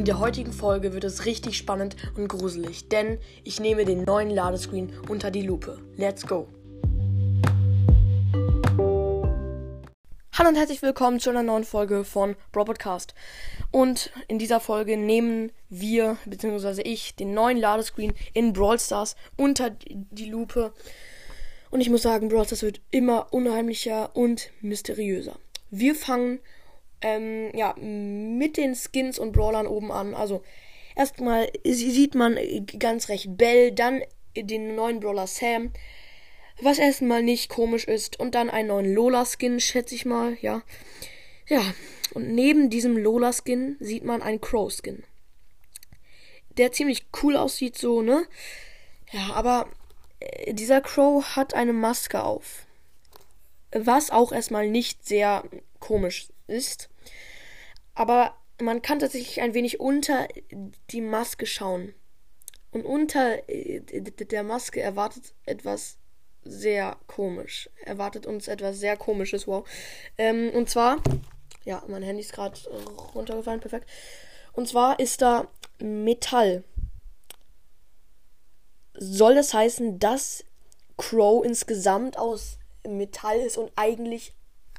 In der heutigen Folge wird es richtig spannend und gruselig, denn ich nehme den neuen Ladescreen unter die Lupe. Let's go! Hallo und herzlich willkommen zu einer neuen Folge von Bro Podcast. Und in dieser Folge nehmen wir, beziehungsweise ich, den neuen Ladescreen in Brawl Stars unter die Lupe. Und ich muss sagen, Brawl Stars wird immer unheimlicher und mysteriöser. Wir fangen ähm, ja, mit den Skins und Brawlern oben an. Also erstmal sieht man ganz recht Bell, dann den neuen Brawler Sam, was erstmal nicht komisch ist, und dann einen neuen Lola-Skin, schätze ich mal, ja. Ja, und neben diesem Lola-Skin sieht man einen Crow-Skin. Der ziemlich cool aussieht, so, ne? Ja, aber äh, dieser Crow hat eine Maske auf. Was auch erstmal nicht sehr komisch ist. Aber man kann tatsächlich ein wenig unter die Maske schauen. Und unter äh, der Maske erwartet etwas sehr komisch. Erwartet uns etwas sehr komisches, wow. Ähm, und zwar, ja, mein Handy ist gerade runtergefallen, perfekt. Und zwar ist da Metall. Soll das heißen, dass Crow insgesamt aus Metall ist und eigentlich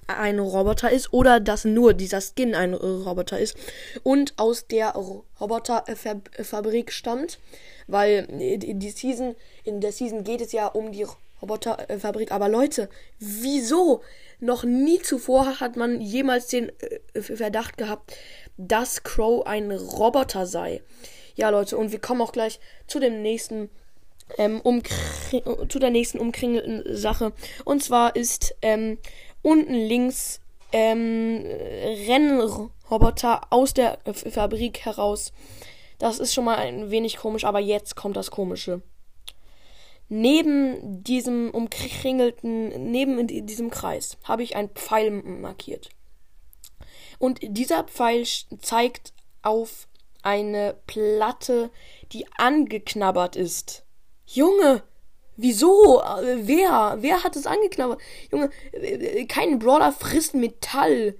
ein Roboter ist oder dass nur dieser Skin ein Roboter ist und aus der Roboterfabrik stammt, weil die Season in der Season geht es ja um die Roboterfabrik, aber Leute, wieso noch nie zuvor hat man jemals den äh, Verdacht gehabt, dass Crow ein Roboter sei? Ja, Leute, und wir kommen auch gleich zu dem nächsten ähm, zu der nächsten umkringelten Sache. Und zwar ist ähm, unten links ähm, Rennroboter aus der Fabrik heraus. Das ist schon mal ein wenig komisch, aber jetzt kommt das Komische. Neben diesem umkringelten, neben diesem Kreis habe ich einen Pfeil markiert. Und dieser Pfeil zeigt auf eine Platte, die angeknabbert ist. Junge, Wieso? Äh, wer? Wer hat es angeknabbert? Junge, äh, kein Brawler frisst Metall.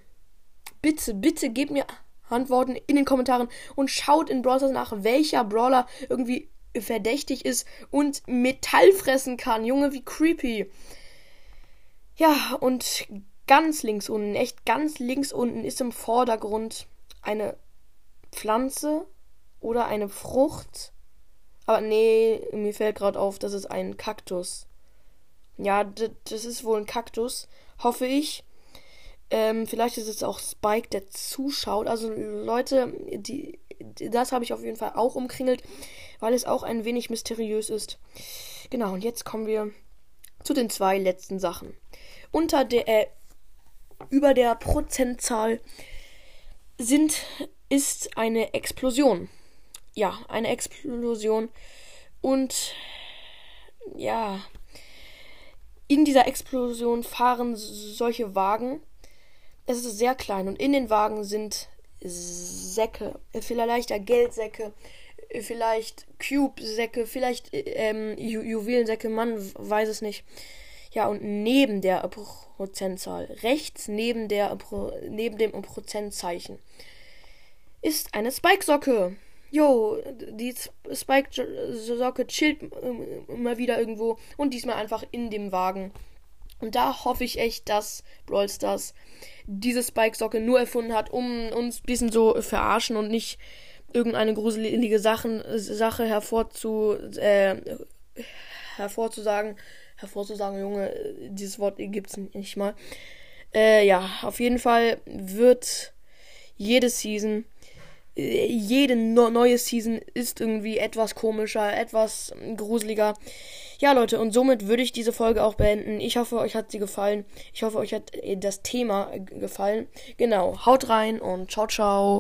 Bitte, bitte gebt mir Antworten in den Kommentaren und schaut in Brawlers nach, welcher Brawler irgendwie verdächtig ist und Metall fressen kann. Junge, wie creepy. Ja, und ganz links unten, echt ganz links unten ist im Vordergrund eine Pflanze oder eine Frucht aber nee, mir fällt gerade auf, das ist ein Kaktus. Ja, das ist wohl ein Kaktus, hoffe ich. Ähm, vielleicht ist es auch Spike, der zuschaut. Also Leute, die, das habe ich auf jeden Fall auch umkringelt, weil es auch ein wenig mysteriös ist. Genau, und jetzt kommen wir zu den zwei letzten Sachen. Unter der, äh, über der Prozentzahl sind, ist eine Explosion ja, eine Explosion. Und ja, in dieser Explosion fahren solche Wagen. Es ist sehr klein und in den Wagen sind Säcke, vielleicht Geldsäcke, vielleicht Cube-Säcke, vielleicht ähm, Ju Juwelensäcke, man weiß es nicht. Ja, und neben der Prozentzahl, rechts neben, der, neben dem Prozentzeichen, ist eine Spike-Socke yo, die Spike-Socke chillt immer wieder irgendwo und diesmal einfach in dem Wagen. Und da hoffe ich echt, dass Brawl Stars diese Spike-Socke nur erfunden hat, um uns ein bisschen so verarschen und nicht irgendeine gruselige Sachen, Sache hervorzu, äh, hervorzusagen. Hervorzusagen, Junge, dieses Wort gibt's nicht mal. Äh, ja, auf jeden Fall wird jede Season jede neue Season ist irgendwie etwas komischer, etwas gruseliger. Ja, Leute, und somit würde ich diese Folge auch beenden. Ich hoffe, euch hat sie gefallen. Ich hoffe, euch hat das Thema gefallen. Genau, haut rein und ciao, ciao.